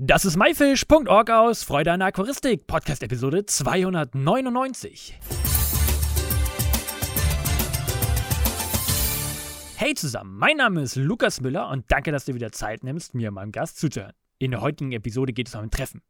Das ist myfish.org aus Freude an Aquaristik, Podcast Episode 299. Hey zusammen, mein Name ist Lukas Müller und danke, dass du wieder Zeit nimmst, mir meinem Gast zuzuhören. In der heutigen Episode geht es um ein Treffen.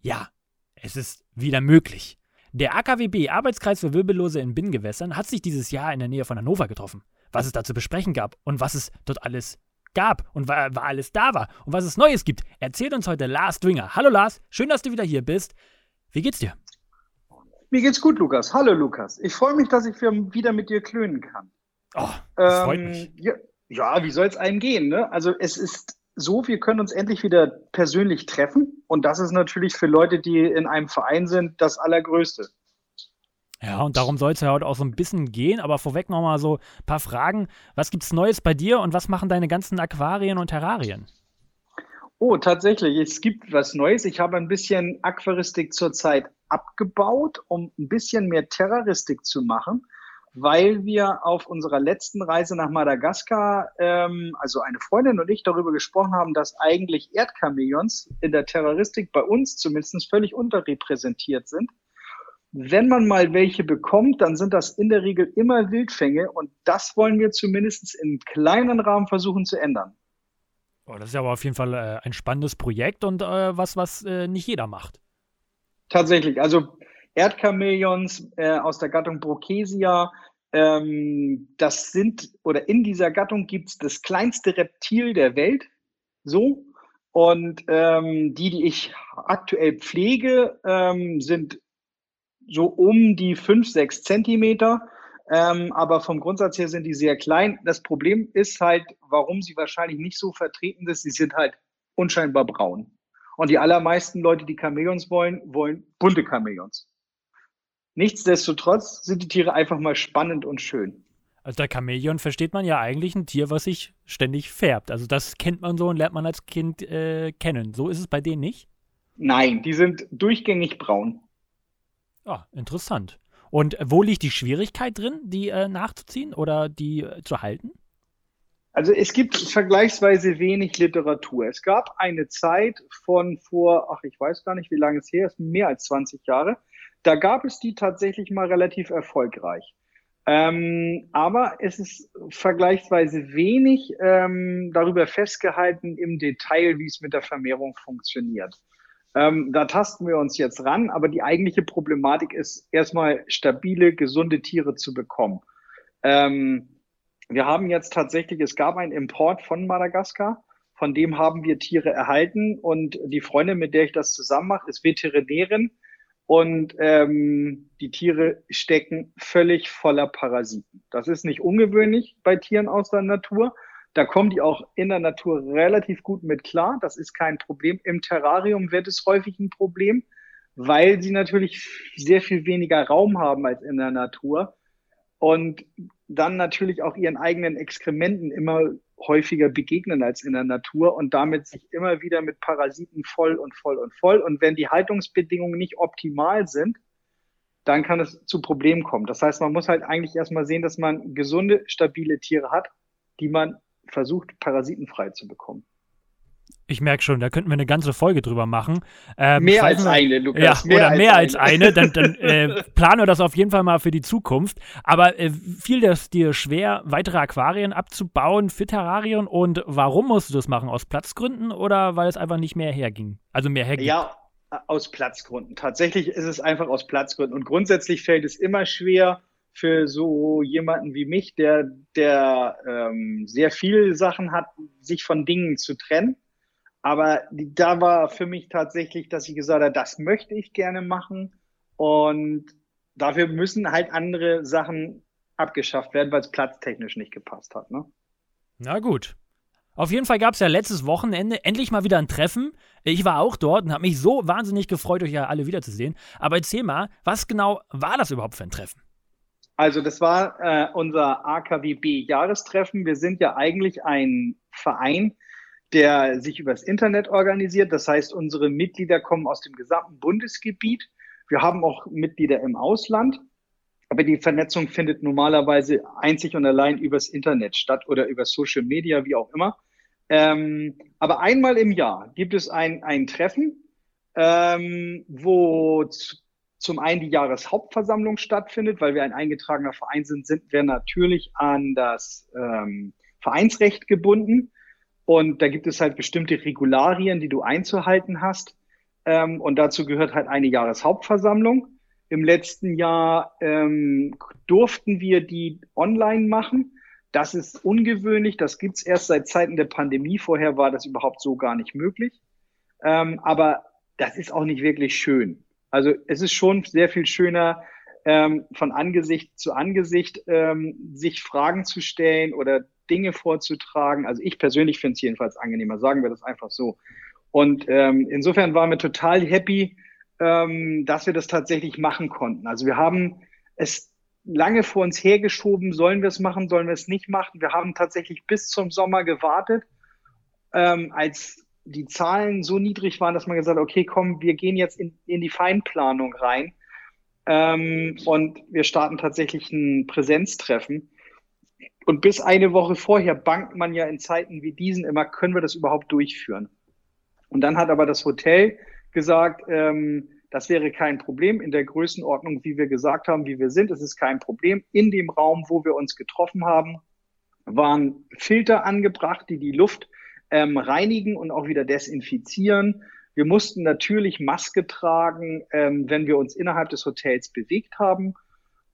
Ja, es ist wieder möglich. Der AKWB Arbeitskreis für Wirbellose in Binnengewässern hat sich dieses Jahr in der Nähe von Hannover getroffen. Was es da zu besprechen gab und was es dort alles gab und war, alles da war und was es Neues gibt, erzählt uns heute Lars Dwinger. Hallo Lars, schön, dass du wieder hier bist. Wie geht's dir? Mir geht's gut, Lukas. Hallo Lukas. Ich freue mich, dass ich wieder mit dir klönen kann. Oh, das ähm, freut mich. Ja, ja wie soll es einem gehen? Ne? Also es ist so, wir können uns endlich wieder persönlich treffen. Und das ist natürlich für Leute, die in einem Verein sind, das Allergrößte. Ja, und darum soll es ja heute auch so ein bisschen gehen. Aber vorweg nochmal so ein paar Fragen. Was gibt's Neues bei dir und was machen deine ganzen Aquarien und Terrarien? Oh, tatsächlich. Es gibt was Neues. Ich habe ein bisschen Aquaristik zurzeit abgebaut, um ein bisschen mehr Terroristik zu machen weil wir auf unserer letzten Reise nach Madagaskar, ähm, also eine Freundin und ich, darüber gesprochen haben, dass eigentlich Erdchamäleons in der Terroristik bei uns zumindest völlig unterrepräsentiert sind. Wenn man mal welche bekommt, dann sind das in der Regel immer Wildfänge und das wollen wir zumindest in kleinen Rahmen versuchen zu ändern. Oh, das ist ja aber auf jeden Fall äh, ein spannendes Projekt und äh, was, was äh, nicht jeder macht. Tatsächlich, also Erdchamäleons äh, aus der Gattung Brocasia. Ähm, das sind, oder in dieser Gattung gibt es das kleinste Reptil der Welt. So. Und ähm, die, die ich aktuell pflege, ähm, sind so um die fünf, sechs Zentimeter. Ähm, aber vom Grundsatz her sind die sehr klein. Das Problem ist halt, warum sie wahrscheinlich nicht so vertreten sind. Sie sind halt unscheinbar braun. Und die allermeisten Leute, die Chamäleons wollen, wollen bunte Chamäleons. Nichtsdestotrotz sind die Tiere einfach mal spannend und schön. Also der Chamäleon versteht man ja eigentlich ein Tier, was sich ständig färbt. Also das kennt man so und lernt man als Kind äh, kennen. So ist es bei denen nicht? Nein, die sind durchgängig braun. Ah, interessant. Und wo liegt die Schwierigkeit drin, die äh, nachzuziehen oder die äh, zu halten? Also es gibt vergleichsweise wenig Literatur. Es gab eine Zeit von vor, ach ich weiß gar nicht, wie lange es her ist, mehr als 20 Jahre. Da gab es die tatsächlich mal relativ erfolgreich. Ähm, aber es ist vergleichsweise wenig ähm, darüber festgehalten im Detail, wie es mit der Vermehrung funktioniert. Ähm, da tasten wir uns jetzt ran, aber die eigentliche Problematik ist erstmal stabile, gesunde Tiere zu bekommen. Ähm, wir haben jetzt tatsächlich, es gab einen Import von Madagaskar, von dem haben wir Tiere erhalten und die Freundin, mit der ich das zusammen mache, ist Veterinärin und ähm, die Tiere stecken völlig voller Parasiten. Das ist nicht ungewöhnlich bei Tieren aus der Natur. Da kommen die auch in der Natur relativ gut mit klar. Das ist kein Problem. Im Terrarium wird es häufig ein Problem, weil sie natürlich sehr viel weniger Raum haben als in der Natur und dann natürlich auch ihren eigenen Exkrementen immer häufiger begegnen als in der Natur und damit sich immer wieder mit Parasiten voll und voll und voll. Und wenn die Haltungsbedingungen nicht optimal sind, dann kann es zu Problemen kommen. Das heißt, man muss halt eigentlich erstmal sehen, dass man gesunde, stabile Tiere hat, die man versucht, parasitenfrei zu bekommen. Ich merke schon, da könnten wir eine ganze Folge drüber machen. Ähm, mehr als wir, eine, Lukas. Ja, mehr oder als mehr als eine. Dann, dann äh, planen wir das auf jeden Fall mal für die Zukunft. Aber äh, fiel das dir schwer, weitere Aquarien abzubauen für Terrarien? Und warum musst du das machen? Aus Platzgründen oder weil es einfach nicht mehr herging? Also mehr herging? Ja, aus Platzgründen. Tatsächlich ist es einfach aus Platzgründen. Und grundsätzlich fällt es immer schwer, für so jemanden wie mich, der, der ähm, sehr viele Sachen hat, sich von Dingen zu trennen. Aber da war für mich tatsächlich, dass ich gesagt habe, das möchte ich gerne machen. Und dafür müssen halt andere Sachen abgeschafft werden, weil es platztechnisch nicht gepasst hat. Ne? Na gut. Auf jeden Fall gab es ja letztes Wochenende endlich mal wieder ein Treffen. Ich war auch dort und habe mich so wahnsinnig gefreut, euch ja alle wiederzusehen. Aber erzähl mal, was genau war das überhaupt für ein Treffen? Also das war äh, unser AKWB-Jahrestreffen. Wir sind ja eigentlich ein Verein, der sich übers Internet organisiert. Das heißt, unsere Mitglieder kommen aus dem gesamten Bundesgebiet. Wir haben auch Mitglieder im Ausland. Aber die Vernetzung findet normalerweise einzig und allein übers Internet statt oder über Social Media, wie auch immer. Ähm, aber einmal im Jahr gibt es ein, ein Treffen, ähm, wo zum einen die Jahreshauptversammlung stattfindet, weil wir ein eingetragener Verein sind, sind wir natürlich an das ähm, Vereinsrecht gebunden. Und da gibt es halt bestimmte Regularien, die du einzuhalten hast. Ähm, und dazu gehört halt eine Jahreshauptversammlung. Im letzten Jahr ähm, durften wir die online machen. Das ist ungewöhnlich. Das gibt's erst seit Zeiten der Pandemie. Vorher war das überhaupt so gar nicht möglich. Ähm, aber das ist auch nicht wirklich schön. Also es ist schon sehr viel schöner, ähm, von Angesicht zu Angesicht ähm, sich Fragen zu stellen oder Dinge vorzutragen. Also ich persönlich finde es jedenfalls angenehmer, sagen wir das einfach so. Und ähm, insofern waren wir total happy, ähm, dass wir das tatsächlich machen konnten. Also wir haben es lange vor uns hergeschoben, sollen wir es machen, sollen wir es nicht machen. Wir haben tatsächlich bis zum Sommer gewartet, ähm, als die Zahlen so niedrig waren, dass man gesagt hat, okay, komm, wir gehen jetzt in, in die Feinplanung rein. Ähm, und wir starten tatsächlich ein Präsenztreffen. Und bis eine Woche vorher bangt man ja in Zeiten wie diesen immer, können wir das überhaupt durchführen? Und dann hat aber das Hotel gesagt, ähm, das wäre kein Problem in der Größenordnung, wie wir gesagt haben, wie wir sind. Es ist kein Problem. In dem Raum, wo wir uns getroffen haben, waren Filter angebracht, die die Luft ähm, reinigen und auch wieder desinfizieren. Wir mussten natürlich Maske tragen, ähm, wenn wir uns innerhalb des Hotels bewegt haben.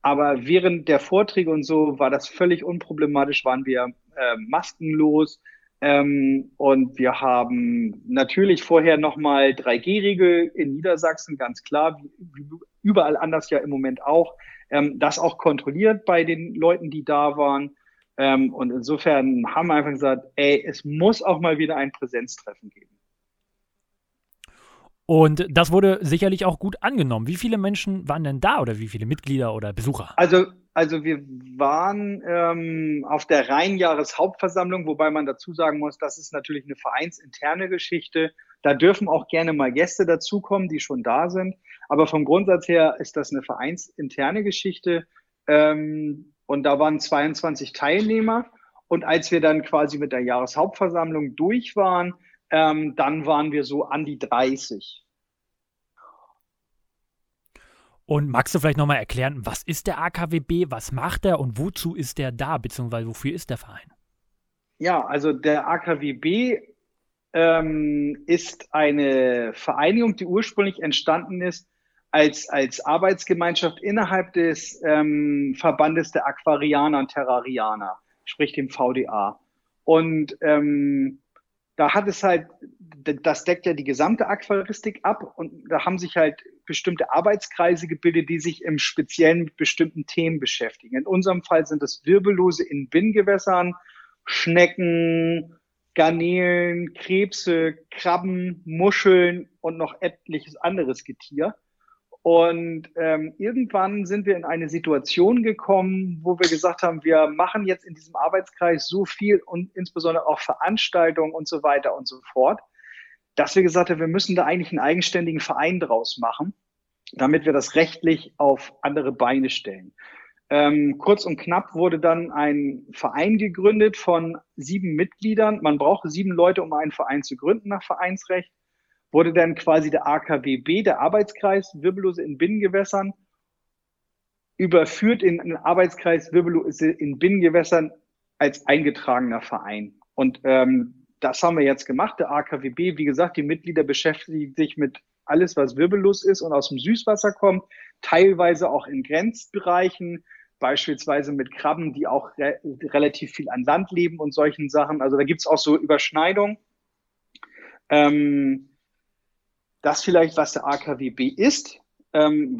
Aber während der Vorträge und so war das völlig unproblematisch, waren wir äh, maskenlos. Ähm, und wir haben natürlich vorher nochmal 3G-Regel in Niedersachsen, ganz klar, wie, überall anders ja im Moment auch. Ähm, das auch kontrolliert bei den Leuten, die da waren. Ähm, und insofern haben wir einfach gesagt, ey, es muss auch mal wieder ein Präsenztreffen geben. Und das wurde sicherlich auch gut angenommen. Wie viele Menschen waren denn da oder wie viele Mitglieder oder Besucher? Also, also wir waren ähm, auf der Rheinjahreshauptversammlung, wobei man dazu sagen muss, das ist natürlich eine vereinsinterne Geschichte. Da dürfen auch gerne mal Gäste dazukommen, die schon da sind. Aber vom Grundsatz her ist das eine vereinsinterne Geschichte. Ähm, und da waren 22 Teilnehmer. Und als wir dann quasi mit der Jahreshauptversammlung durch waren, ähm, dann waren wir so an die 30. Und magst du vielleicht nochmal erklären, was ist der AKWB, was macht er und wozu ist der da, beziehungsweise wofür ist der Verein? Ja, also der AKWB ähm, ist eine Vereinigung, die ursprünglich entstanden ist als, als Arbeitsgemeinschaft innerhalb des ähm, Verbandes der Aquarianer und Terrarianer, sprich dem VDA. Und ähm, da hat es halt, das deckt ja die gesamte Aquaristik ab und da haben sich halt bestimmte Arbeitskreise gebildet, die sich im Speziellen mit bestimmten Themen beschäftigen. In unserem Fall sind es Wirbellose in Binngewässern, Schnecken, Garnelen, Krebse, Krabben, Muscheln und noch etliches anderes Getier. Und ähm, irgendwann sind wir in eine Situation gekommen, wo wir gesagt haben, wir machen jetzt in diesem Arbeitskreis so viel und insbesondere auch Veranstaltungen und so weiter und so fort, dass wir gesagt haben, wir müssen da eigentlich einen eigenständigen Verein draus machen, damit wir das rechtlich auf andere Beine stellen. Ähm, kurz und knapp wurde dann ein Verein gegründet von sieben Mitgliedern. Man braucht sieben Leute, um einen Verein zu gründen nach Vereinsrecht wurde dann quasi der AKWB, der Arbeitskreis Wirbellose in Binnengewässern, überführt in den Arbeitskreis Wirbellose in Binnengewässern als eingetragener Verein. Und ähm, das haben wir jetzt gemacht. Der AKWB, wie gesagt, die Mitglieder beschäftigen sich mit alles, was wirbellos ist und aus dem Süßwasser kommt, teilweise auch in Grenzbereichen, beispielsweise mit Krabben, die auch re relativ viel an Land leben und solchen Sachen. Also da gibt's auch so Überschneidungen. Ähm, das vielleicht, was der AKWB ist ähm,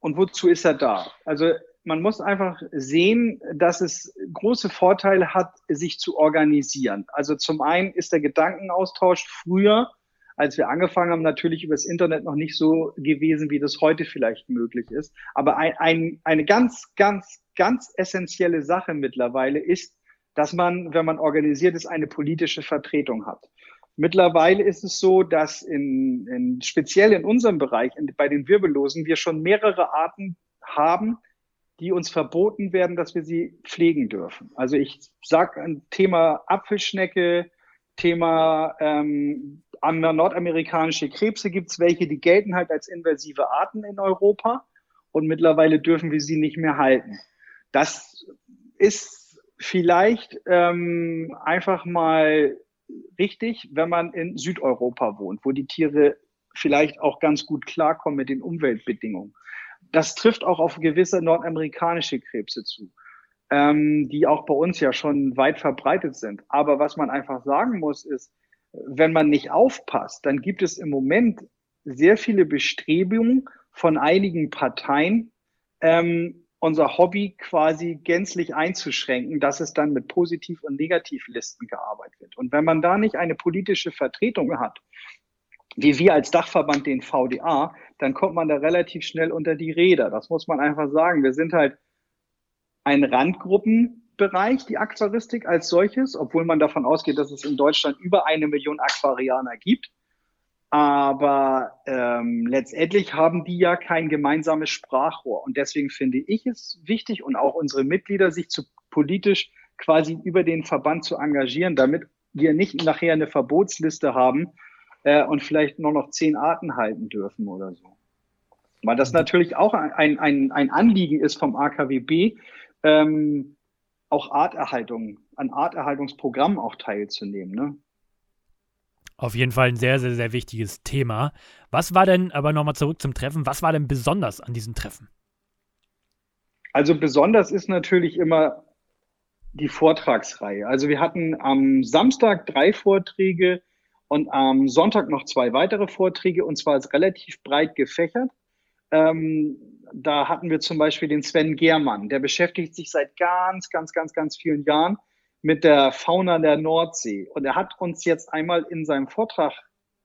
und wozu ist er da. Also man muss einfach sehen, dass es große Vorteile hat, sich zu organisieren. Also zum einen ist der Gedankenaustausch früher, als wir angefangen haben, natürlich übers Internet noch nicht so gewesen, wie das heute vielleicht möglich ist. Aber ein, ein, eine ganz, ganz, ganz essentielle Sache mittlerweile ist, dass man, wenn man organisiert ist, eine politische Vertretung hat. Mittlerweile ist es so, dass in, in speziell in unserem Bereich, in, bei den Wirbellosen, wir schon mehrere Arten haben, die uns verboten werden, dass wir sie pflegen dürfen. Also ich sage ein Thema Apfelschnecke, Thema ähm, nordamerikanische Krebse gibt es welche, die gelten halt als invasive Arten in Europa und mittlerweile dürfen wir sie nicht mehr halten. Das ist vielleicht ähm, einfach mal richtig, wenn man in Südeuropa wohnt, wo die Tiere vielleicht auch ganz gut klarkommen mit den Umweltbedingungen. Das trifft auch auf gewisse nordamerikanische Krebse zu, ähm, die auch bei uns ja schon weit verbreitet sind. Aber was man einfach sagen muss, ist, wenn man nicht aufpasst, dann gibt es im Moment sehr viele Bestrebungen von einigen Parteien, ähm, unser Hobby quasi gänzlich einzuschränken, dass es dann mit Positiv- und Negativlisten gearbeitet wird. Und wenn man da nicht eine politische Vertretung hat, wie wir als Dachverband den VDA, dann kommt man da relativ schnell unter die Räder. Das muss man einfach sagen. Wir sind halt ein Randgruppenbereich, die Aquaristik als solches, obwohl man davon ausgeht, dass es in Deutschland über eine Million Aquarianer gibt. Aber ähm, letztendlich haben die ja kein gemeinsames Sprachrohr. Und deswegen finde ich es wichtig und auch unsere Mitglieder, sich zu politisch quasi über den Verband zu engagieren, damit wir nicht nachher eine Verbotsliste haben äh, und vielleicht nur noch zehn Arten halten dürfen oder so. Weil das natürlich auch ein, ein, ein Anliegen ist vom AKWB, ähm, auch Arterhaltung, an Arterhaltungsprogrammen auch teilzunehmen. Ne? Auf jeden Fall ein sehr, sehr, sehr wichtiges Thema. Was war denn, aber nochmal zurück zum Treffen, was war denn besonders an diesem Treffen? Also besonders ist natürlich immer die Vortragsreihe. Also wir hatten am Samstag drei Vorträge und am Sonntag noch zwei weitere Vorträge und zwar relativ breit gefächert. Ähm, da hatten wir zum Beispiel den Sven Germann, der beschäftigt sich seit ganz, ganz, ganz, ganz vielen Jahren mit der Fauna der Nordsee. Und er hat uns jetzt einmal in seinem Vortrag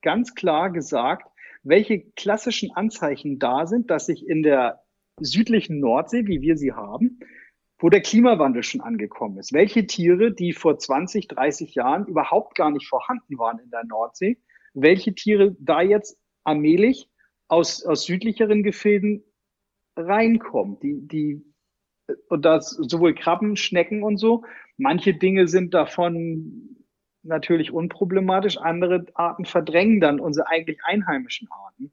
ganz klar gesagt, welche klassischen Anzeichen da sind, dass sich in der südlichen Nordsee, wie wir sie haben, wo der Klimawandel schon angekommen ist. Welche Tiere, die vor 20, 30 Jahren überhaupt gar nicht vorhanden waren in der Nordsee, welche Tiere da jetzt allmählich aus, aus südlicheren Gefilden reinkommen, die, die, und das sowohl Krabben, Schnecken und so, Manche Dinge sind davon natürlich unproblematisch, andere Arten verdrängen dann unsere eigentlich einheimischen Arten.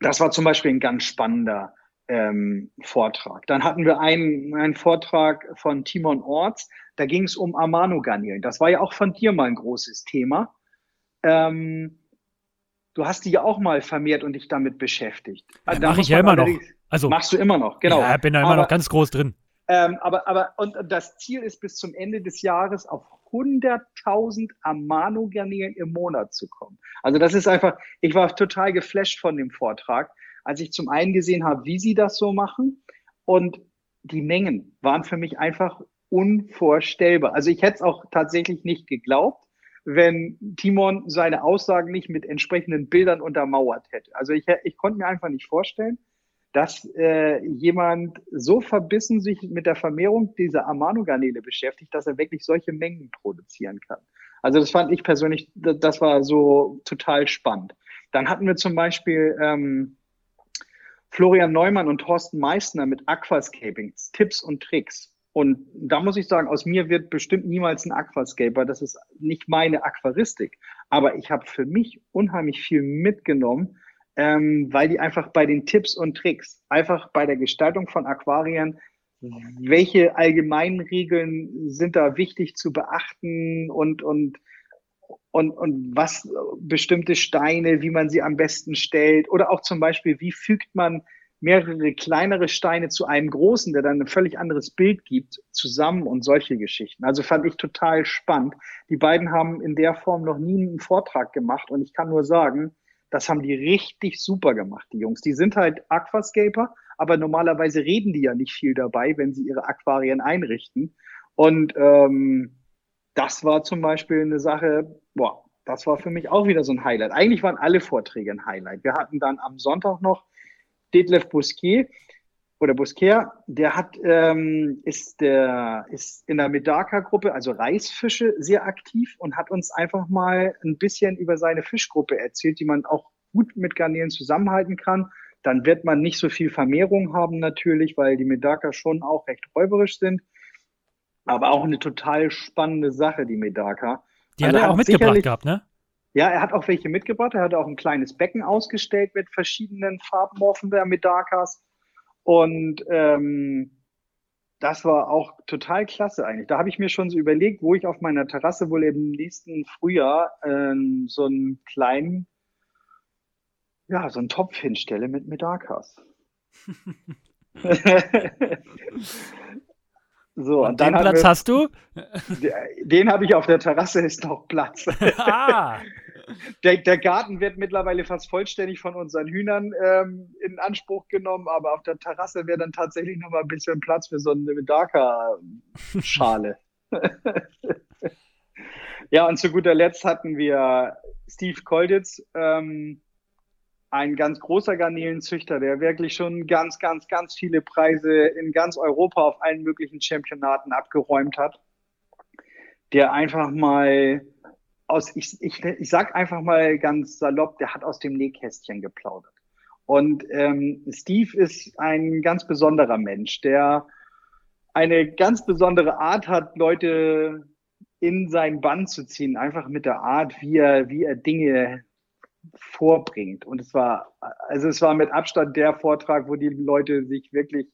Das war zum Beispiel ein ganz spannender ähm, Vortrag. Dann hatten wir einen, einen Vortrag von Timon Orts, da ging es um Amanogarnelen. Das war ja auch von dir mal ein großes Thema. Ähm, du hast dich ja auch mal vermehrt und dich damit beschäftigt. Ja, da mache ich ja immer noch. Also machst du immer noch, genau. Ja, bin da immer Aber, noch ganz groß drin. Ähm, aber, aber, und das Ziel ist bis zum Ende des Jahres auf 100.000 Amano-Garnelen im Monat zu kommen. Also das ist einfach, ich war total geflasht von dem Vortrag, als ich zum einen gesehen habe, wie sie das so machen und die Mengen waren für mich einfach unvorstellbar. Also ich hätte es auch tatsächlich nicht geglaubt, wenn Timon seine Aussagen nicht mit entsprechenden Bildern untermauert hätte. Also ich, ich konnte mir einfach nicht vorstellen, dass äh, jemand so verbissen sich mit der Vermehrung dieser Amano-Garnele beschäftigt, dass er wirklich solche Mengen produzieren kann. Also das fand ich persönlich, das war so total spannend. Dann hatten wir zum Beispiel ähm, Florian Neumann und Thorsten Meissner mit Aquascaping, Tipps und Tricks. Und da muss ich sagen, aus mir wird bestimmt niemals ein Aquascaper. Das ist nicht meine Aquaristik. Aber ich habe für mich unheimlich viel mitgenommen, ähm, weil die einfach bei den Tipps und Tricks, einfach bei der Gestaltung von Aquarien, welche allgemeinen Regeln sind da wichtig zu beachten und, und, und, und was bestimmte Steine, wie man sie am besten stellt oder auch zum Beispiel, wie fügt man mehrere kleinere Steine zu einem großen, der dann ein völlig anderes Bild gibt, zusammen und solche Geschichten. Also fand ich total spannend. Die beiden haben in der Form noch nie einen Vortrag gemacht und ich kann nur sagen, das haben die richtig super gemacht, die Jungs. Die sind halt Aquascaper, aber normalerweise reden die ja nicht viel dabei, wenn sie ihre Aquarien einrichten. Und ähm, das war zum Beispiel eine Sache, boah, das war für mich auch wieder so ein Highlight. Eigentlich waren alle Vorträge ein Highlight. Wir hatten dann am Sonntag noch Detlef Bousquet, oder Busquer, der hat, ähm, ist, der, ist in der Medaka-Gruppe, also Reisfische, sehr aktiv und hat uns einfach mal ein bisschen über seine Fischgruppe erzählt, die man auch gut mit Garnelen zusammenhalten kann. Dann wird man nicht so viel Vermehrung haben natürlich, weil die Medaka schon auch recht räuberisch sind. Aber auch eine total spannende Sache, die Medaka. Die also hat er auch mitgebracht gehabt, ne? Ja, er hat auch welche mitgebracht. Er hat auch ein kleines Becken ausgestellt mit verschiedenen Farbmorphen der Medakas. Und ähm, das war auch total klasse eigentlich. Da habe ich mir schon so überlegt, wo ich auf meiner Terrasse wohl im nächsten Frühjahr ähm, so einen kleinen, ja, so einen Topf hinstelle mit Medakas. so, und, und den Platz wir, hast du? Den habe ich auf der Terrasse, ist noch Platz. ah. Der, der, Garten wird mittlerweile fast vollständig von unseren Hühnern ähm, in Anspruch genommen, aber auf der Terrasse wäre dann tatsächlich noch mal ein bisschen Platz für so eine Medaka-Schale. ja, und zu guter Letzt hatten wir Steve Kolditz, ähm, ein ganz großer Garnelenzüchter, der wirklich schon ganz, ganz, ganz viele Preise in ganz Europa auf allen möglichen Championaten abgeräumt hat. Der einfach mal aus, ich, ich, ich sag einfach mal ganz salopp, der hat aus dem Nähkästchen geplaudert. Und ähm, Steve ist ein ganz besonderer Mensch, der eine ganz besondere Art hat, Leute in sein Band zu ziehen, einfach mit der Art, wie er, wie er Dinge vorbringt. Und es war, also es war mit Abstand der Vortrag, wo die Leute sich wirklich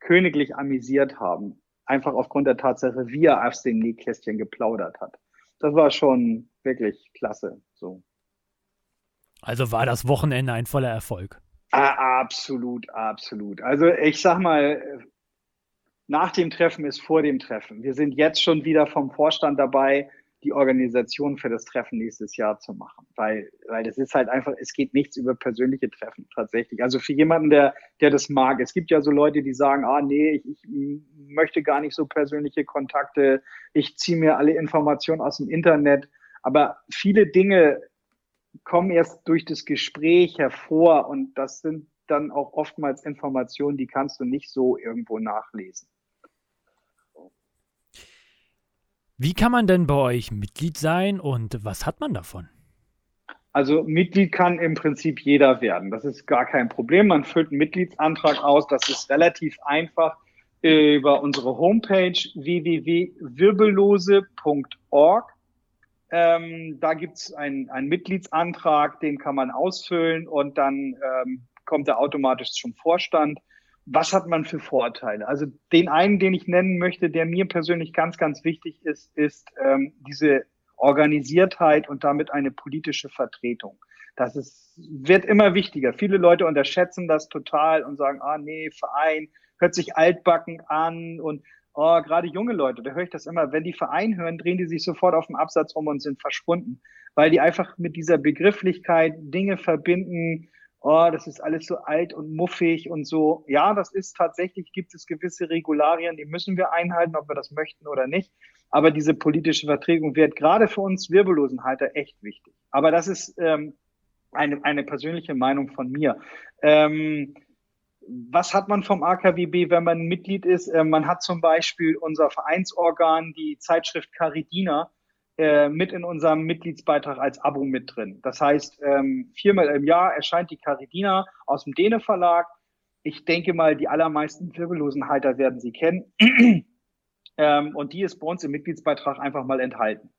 königlich amüsiert haben. Einfach aufgrund der Tatsache, wie er aus dem Nähkästchen geplaudert hat. Das war schon wirklich klasse. So. Also war das Wochenende ein voller Erfolg. Ah, absolut, absolut. Also ich sag mal, nach dem Treffen ist vor dem Treffen. Wir sind jetzt schon wieder vom Vorstand dabei, die Organisation für das Treffen nächstes Jahr zu machen. Weil, weil das ist halt einfach, es geht nichts über persönliche Treffen tatsächlich. Also für jemanden, der, der das mag. Es gibt ja so Leute, die sagen, ah nee, ich, ich möchte gar nicht so persönliche Kontakte, ich ziehe mir alle Informationen aus dem Internet. Aber viele Dinge kommen erst durch das Gespräch hervor und das sind dann auch oftmals Informationen, die kannst du nicht so irgendwo nachlesen. Wie kann man denn bei euch Mitglied sein und was hat man davon? Also Mitglied kann im Prinzip jeder werden. Das ist gar kein Problem. Man füllt einen Mitgliedsantrag aus. Das ist relativ einfach über unsere Homepage www.wirbellose.org. Ähm, da gibt's einen, einen Mitgliedsantrag, den kann man ausfüllen und dann ähm, kommt er automatisch zum Vorstand was hat man für Vorteile? Also den einen, den ich nennen möchte, der mir persönlich ganz, ganz wichtig ist, ist ähm, diese Organisiertheit und damit eine politische Vertretung. Das ist, wird immer wichtiger. Viele Leute unterschätzen das total und sagen, ah nee, Verein, hört sich altbacken an und oh, gerade junge Leute, da höre ich das immer, wenn die Verein hören, drehen die sich sofort auf den Absatz um und sind verschwunden, weil die einfach mit dieser Begrifflichkeit Dinge verbinden, oh, das ist alles so alt und muffig und so. Ja, das ist tatsächlich, gibt es gewisse Regularien, die müssen wir einhalten, ob wir das möchten oder nicht. Aber diese politische Vertretung wird gerade für uns Wirbellosenhalter echt wichtig. Aber das ist ähm, eine, eine persönliche Meinung von mir. Ähm, was hat man vom AKWB, wenn man Mitglied ist? Äh, man hat zum Beispiel unser Vereinsorgan, die Zeitschrift Caridina, mit in unserem Mitgliedsbeitrag als Abo mit drin. Das heißt, ähm, viermal im Jahr erscheint die Caridina aus dem Däne Verlag. Ich denke mal, die allermeisten Wirbellosenhalter werden sie kennen. ähm, und die ist bei uns im Mitgliedsbeitrag einfach mal enthalten.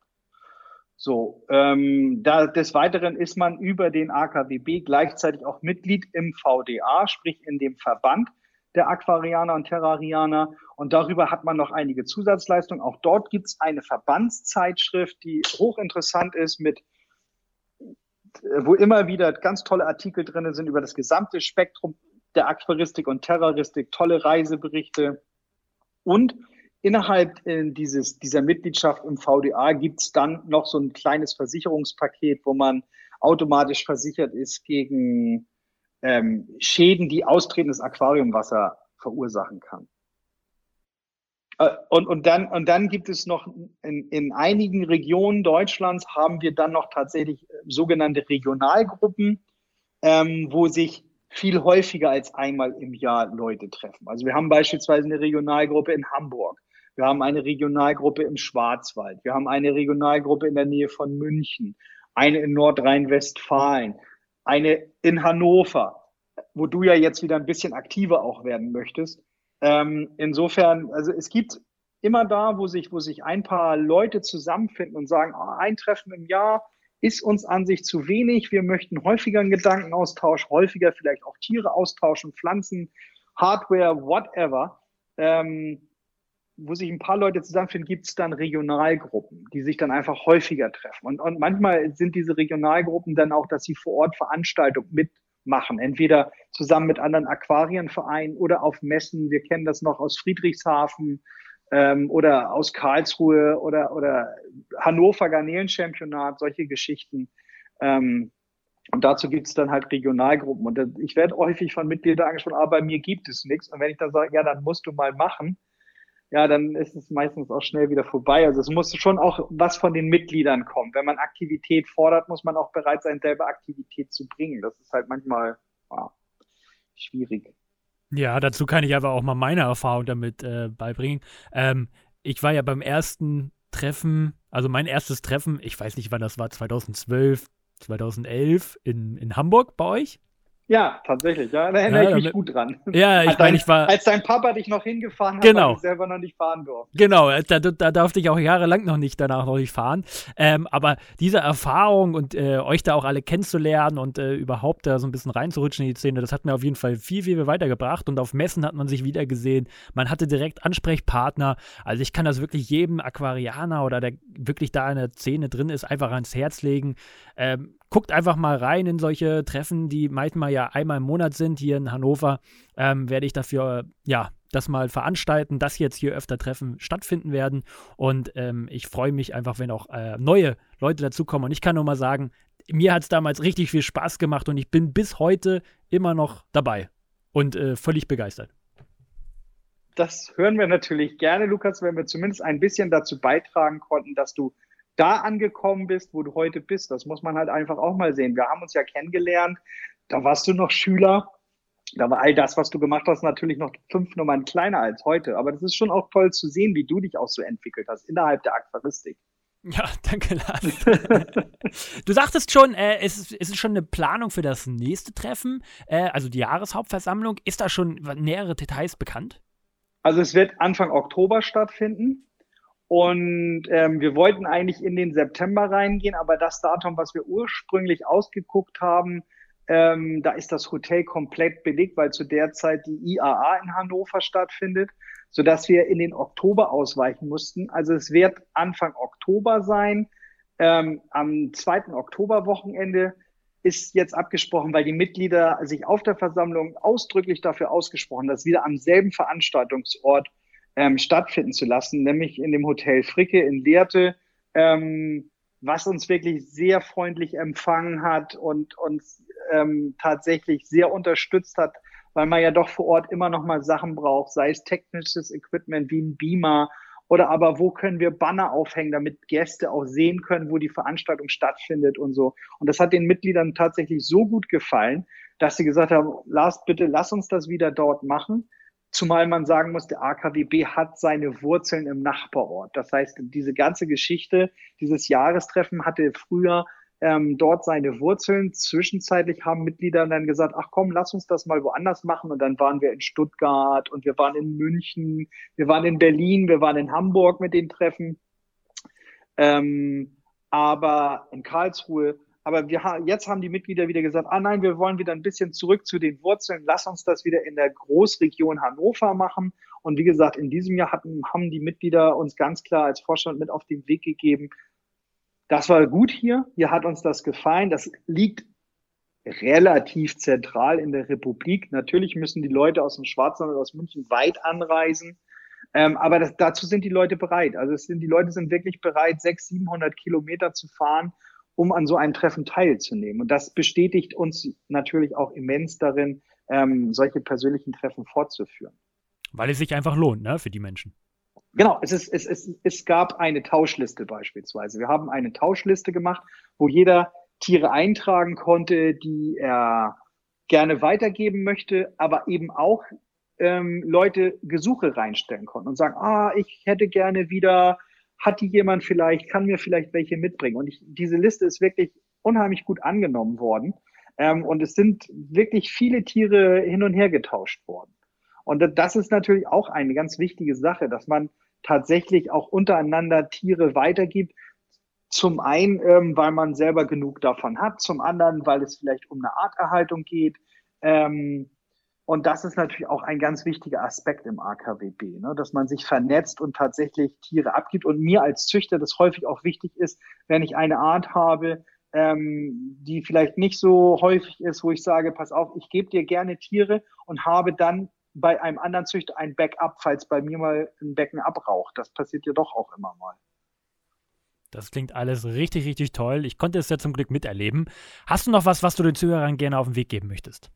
So, ähm, da, des Weiteren ist man über den AKWB gleichzeitig auch Mitglied im VDA, sprich in dem Verband der Aquarianer und Terrarianer. Und darüber hat man noch einige Zusatzleistungen. Auch dort gibt es eine Verbandszeitschrift, die hochinteressant ist, mit wo immer wieder ganz tolle Artikel drin sind über das gesamte Spektrum der Aquaristik und Terroristik, tolle Reiseberichte. Und innerhalb äh, dieses, dieser Mitgliedschaft im VDA gibt es dann noch so ein kleines Versicherungspaket, wo man automatisch versichert ist gegen ähm, Schäden, die austretendes Aquariumwasser verursachen kann. Äh, und, und, dann, und dann gibt es noch in, in einigen Regionen Deutschlands haben wir dann noch tatsächlich äh, sogenannte Regionalgruppen, ähm, wo sich viel häufiger als einmal im Jahr Leute treffen. Also wir haben beispielsweise eine Regionalgruppe in Hamburg. Wir haben eine Regionalgruppe im Schwarzwald. Wir haben eine Regionalgruppe in der Nähe von München. Eine in Nordrhein-Westfalen eine in Hannover, wo du ja jetzt wieder ein bisschen aktiver auch werden möchtest. Ähm, insofern, also es gibt immer da, wo sich, wo sich ein paar Leute zusammenfinden und sagen, oh, ein Treffen im Jahr ist uns an sich zu wenig. Wir möchten häufiger einen Gedankenaustausch, häufiger vielleicht auch Tiere austauschen, Pflanzen, Hardware, whatever. Ähm, wo sich ein paar Leute zusammenfinden, gibt es dann Regionalgruppen, die sich dann einfach häufiger treffen. Und, und manchmal sind diese Regionalgruppen dann auch, dass sie vor Ort Veranstaltungen mitmachen, entweder zusammen mit anderen Aquarienvereinen oder auf Messen. Wir kennen das noch aus Friedrichshafen ähm, oder aus Karlsruhe oder, oder Hannover Garnelenchampionat, solche Geschichten. Ähm, und dazu gibt es dann halt Regionalgruppen. Und ich werde häufig von Mitgliedern angesprochen, aber bei mir gibt es nichts. Und wenn ich dann sage, ja, dann musst du mal machen, ja, dann ist es meistens auch schnell wieder vorbei. Also es muss schon auch was von den Mitgliedern kommen. Wenn man Aktivität fordert, muss man auch bereit sein, selber Aktivität zu bringen. Das ist halt manchmal wow, schwierig. Ja, dazu kann ich aber auch mal meine Erfahrung damit äh, beibringen. Ähm, ich war ja beim ersten Treffen, also mein erstes Treffen, ich weiß nicht, wann das war, 2012, 2011 in, in Hamburg bei euch. Ja, tatsächlich. Ja, da erinnere ja, ich mich gut dran. Ja, ich meine, ich war. Als dein Papa dich noch hingefahren hat, genau. ich selber noch nicht fahren durfte. Genau, äh, da, da durfte ich auch jahrelang noch nicht danach noch nicht fahren. Ähm, aber diese Erfahrung und äh, euch da auch alle kennenzulernen und äh, überhaupt da so ein bisschen reinzurutschen in die Szene, das hat mir auf jeden Fall viel, viel weitergebracht. Und auf Messen hat man sich wieder gesehen. Man hatte direkt Ansprechpartner. Also ich kann das wirklich jedem Aquarianer oder der wirklich da in der Szene drin ist, einfach ans Herz legen. Ähm, guckt einfach mal rein in solche Treffen, die manchmal ja einmal im Monat sind. Hier in Hannover ähm, werde ich dafür, ja, das mal veranstalten, dass jetzt hier öfter Treffen stattfinden werden. Und ähm, ich freue mich einfach, wenn auch äh, neue Leute dazukommen. Und ich kann nur mal sagen, mir hat es damals richtig viel Spaß gemacht und ich bin bis heute immer noch dabei und äh, völlig begeistert. Das hören wir natürlich gerne, Lukas, wenn wir zumindest ein bisschen dazu beitragen konnten, dass du da angekommen bist, wo du heute bist. Das muss man halt einfach auch mal sehen. Wir haben uns ja kennengelernt, da warst du noch Schüler. Da war all das, was du gemacht hast, natürlich noch fünf Nummern kleiner als heute. Aber das ist schon auch toll zu sehen, wie du dich auch so entwickelt hast innerhalb der Aquaristik. Ja, danke, Lars. du sagtest schon, äh, es, ist, es ist schon eine Planung für das nächste Treffen, äh, also die Jahreshauptversammlung. Ist da schon nähere Details bekannt? Also es wird Anfang Oktober stattfinden. Und ähm, wir wollten eigentlich in den September reingehen, aber das Datum, was wir ursprünglich ausgeguckt haben, ähm, da ist das Hotel komplett belegt, weil zu der Zeit die IAA in Hannover stattfindet, sodass wir in den Oktober ausweichen mussten. Also es wird Anfang Oktober sein. Ähm, am zweiten Oktoberwochenende ist jetzt abgesprochen, weil die Mitglieder sich auf der Versammlung ausdrücklich dafür ausgesprochen, dass wieder am selben Veranstaltungsort ähm, stattfinden zu lassen, nämlich in dem Hotel Fricke in Lehrte, ähm, was uns wirklich sehr freundlich empfangen hat und uns ähm, tatsächlich sehr unterstützt hat, weil man ja doch vor Ort immer noch mal Sachen braucht, sei es technisches Equipment wie ein Beamer oder aber wo können wir Banner aufhängen, damit Gäste auch sehen können, wo die Veranstaltung stattfindet und so. Und das hat den Mitgliedern tatsächlich so gut gefallen, dass sie gesagt haben, Lars, bitte lass uns das wieder dort machen. Zumal man sagen muss, der AKWB hat seine Wurzeln im Nachbarort. Das heißt, diese ganze Geschichte, dieses Jahrestreffen hatte früher ähm, dort seine Wurzeln. Zwischenzeitlich haben Mitglieder dann gesagt, ach komm, lass uns das mal woanders machen. Und dann waren wir in Stuttgart und wir waren in München, wir waren in Berlin, wir waren in Hamburg mit den Treffen. Ähm, aber in Karlsruhe aber wir haben, jetzt haben die Mitglieder wieder gesagt, ah nein, wir wollen wieder ein bisschen zurück zu den Wurzeln. Lass uns das wieder in der Großregion Hannover machen. Und wie gesagt, in diesem Jahr hatten, haben die Mitglieder uns ganz klar als Vorstand mit auf den Weg gegeben. Das war gut hier. Hier hat uns das gefallen. Das liegt relativ zentral in der Republik. Natürlich müssen die Leute aus dem Schwarzwald und aus München weit anreisen. Ähm, aber das, dazu sind die Leute bereit. Also es sind, die Leute sind wirklich bereit, 600, 700 Kilometer zu fahren um an so einem Treffen teilzunehmen. Und das bestätigt uns natürlich auch immens darin, ähm, solche persönlichen Treffen fortzuführen. Weil es sich einfach lohnt, ne, für die Menschen. Genau, es, ist, es, es, es gab eine Tauschliste beispielsweise. Wir haben eine Tauschliste gemacht, wo jeder Tiere eintragen konnte, die er gerne weitergeben möchte, aber eben auch ähm, Leute Gesuche reinstellen konnten und sagen, ah, ich hätte gerne wieder hat die jemand vielleicht, kann mir vielleicht welche mitbringen. Und ich, diese Liste ist wirklich unheimlich gut angenommen worden. Ähm, und es sind wirklich viele Tiere hin und her getauscht worden. Und das ist natürlich auch eine ganz wichtige Sache, dass man tatsächlich auch untereinander Tiere weitergibt. Zum einen, ähm, weil man selber genug davon hat, zum anderen, weil es vielleicht um eine Arterhaltung geht. Ähm, und das ist natürlich auch ein ganz wichtiger Aspekt im AKWB, ne? dass man sich vernetzt und tatsächlich Tiere abgibt. Und mir als Züchter das häufig auch wichtig ist, wenn ich eine Art habe, ähm, die vielleicht nicht so häufig ist, wo ich sage, pass auf, ich gebe dir gerne Tiere und habe dann bei einem anderen Züchter ein Backup, falls bei mir mal ein Becken abraucht. Das passiert ja doch auch immer mal. Das klingt alles richtig, richtig toll. Ich konnte es ja zum Glück miterleben. Hast du noch was, was du den Zuhörern gerne auf den Weg geben möchtest?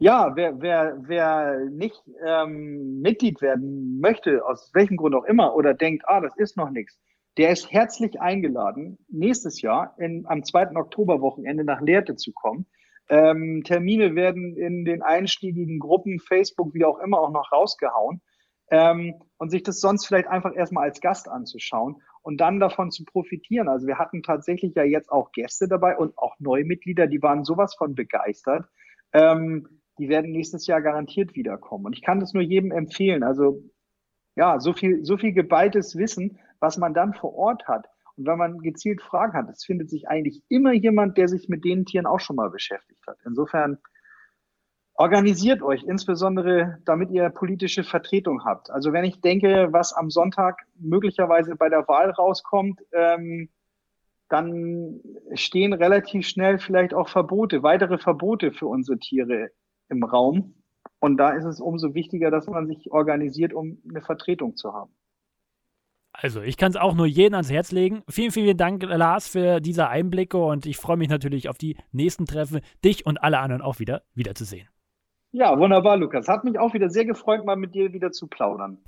Ja, wer, wer, wer nicht ähm, Mitglied werden möchte, aus welchem Grund auch immer, oder denkt, ah, das ist noch nichts, der ist herzlich eingeladen, nächstes Jahr in, am 2. Oktoberwochenende nach Lehrte zu kommen. Ähm, Termine werden in den einstiegigen Gruppen, Facebook, wie auch immer, auch noch rausgehauen. Ähm, und sich das sonst vielleicht einfach erstmal als Gast anzuschauen und dann davon zu profitieren. Also wir hatten tatsächlich ja jetzt auch Gäste dabei und auch Neumitglieder, die waren sowas von begeistert. Ähm, die werden nächstes Jahr garantiert wiederkommen. Und ich kann das nur jedem empfehlen. Also ja, so viel, so viel geballtes Wissen, was man dann vor Ort hat. Und wenn man gezielt Fragen hat, es findet sich eigentlich immer jemand, der sich mit den Tieren auch schon mal beschäftigt hat. Insofern organisiert euch, insbesondere damit ihr politische Vertretung habt. Also wenn ich denke, was am Sonntag möglicherweise bei der Wahl rauskommt, ähm, dann stehen relativ schnell vielleicht auch Verbote, weitere Verbote für unsere Tiere im Raum. Und da ist es umso wichtiger, dass man sich organisiert, um eine Vertretung zu haben. Also, ich kann es auch nur jedem ans Herz legen. Vielen, vielen Dank, Lars, für diese Einblicke und ich freue mich natürlich auf die nächsten Treffen, dich und alle anderen auch wieder wiederzusehen. Ja, wunderbar, Lukas. Hat mich auch wieder sehr gefreut, mal mit dir wieder zu plaudern.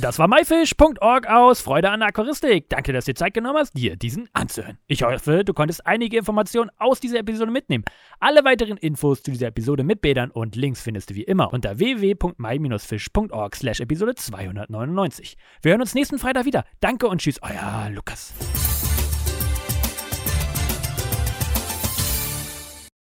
Das war myfish.org aus Freude an Aquaristik. Danke, dass du dir Zeit genommen hast, dir diesen anzuhören. Ich hoffe, du konntest einige Informationen aus dieser Episode mitnehmen. Alle weiteren Infos zu dieser Episode mit Bädern und Links findest du wie immer unter www.my-fish.org slash Episode 299. Wir hören uns nächsten Freitag wieder. Danke und tschüss, euer Lukas.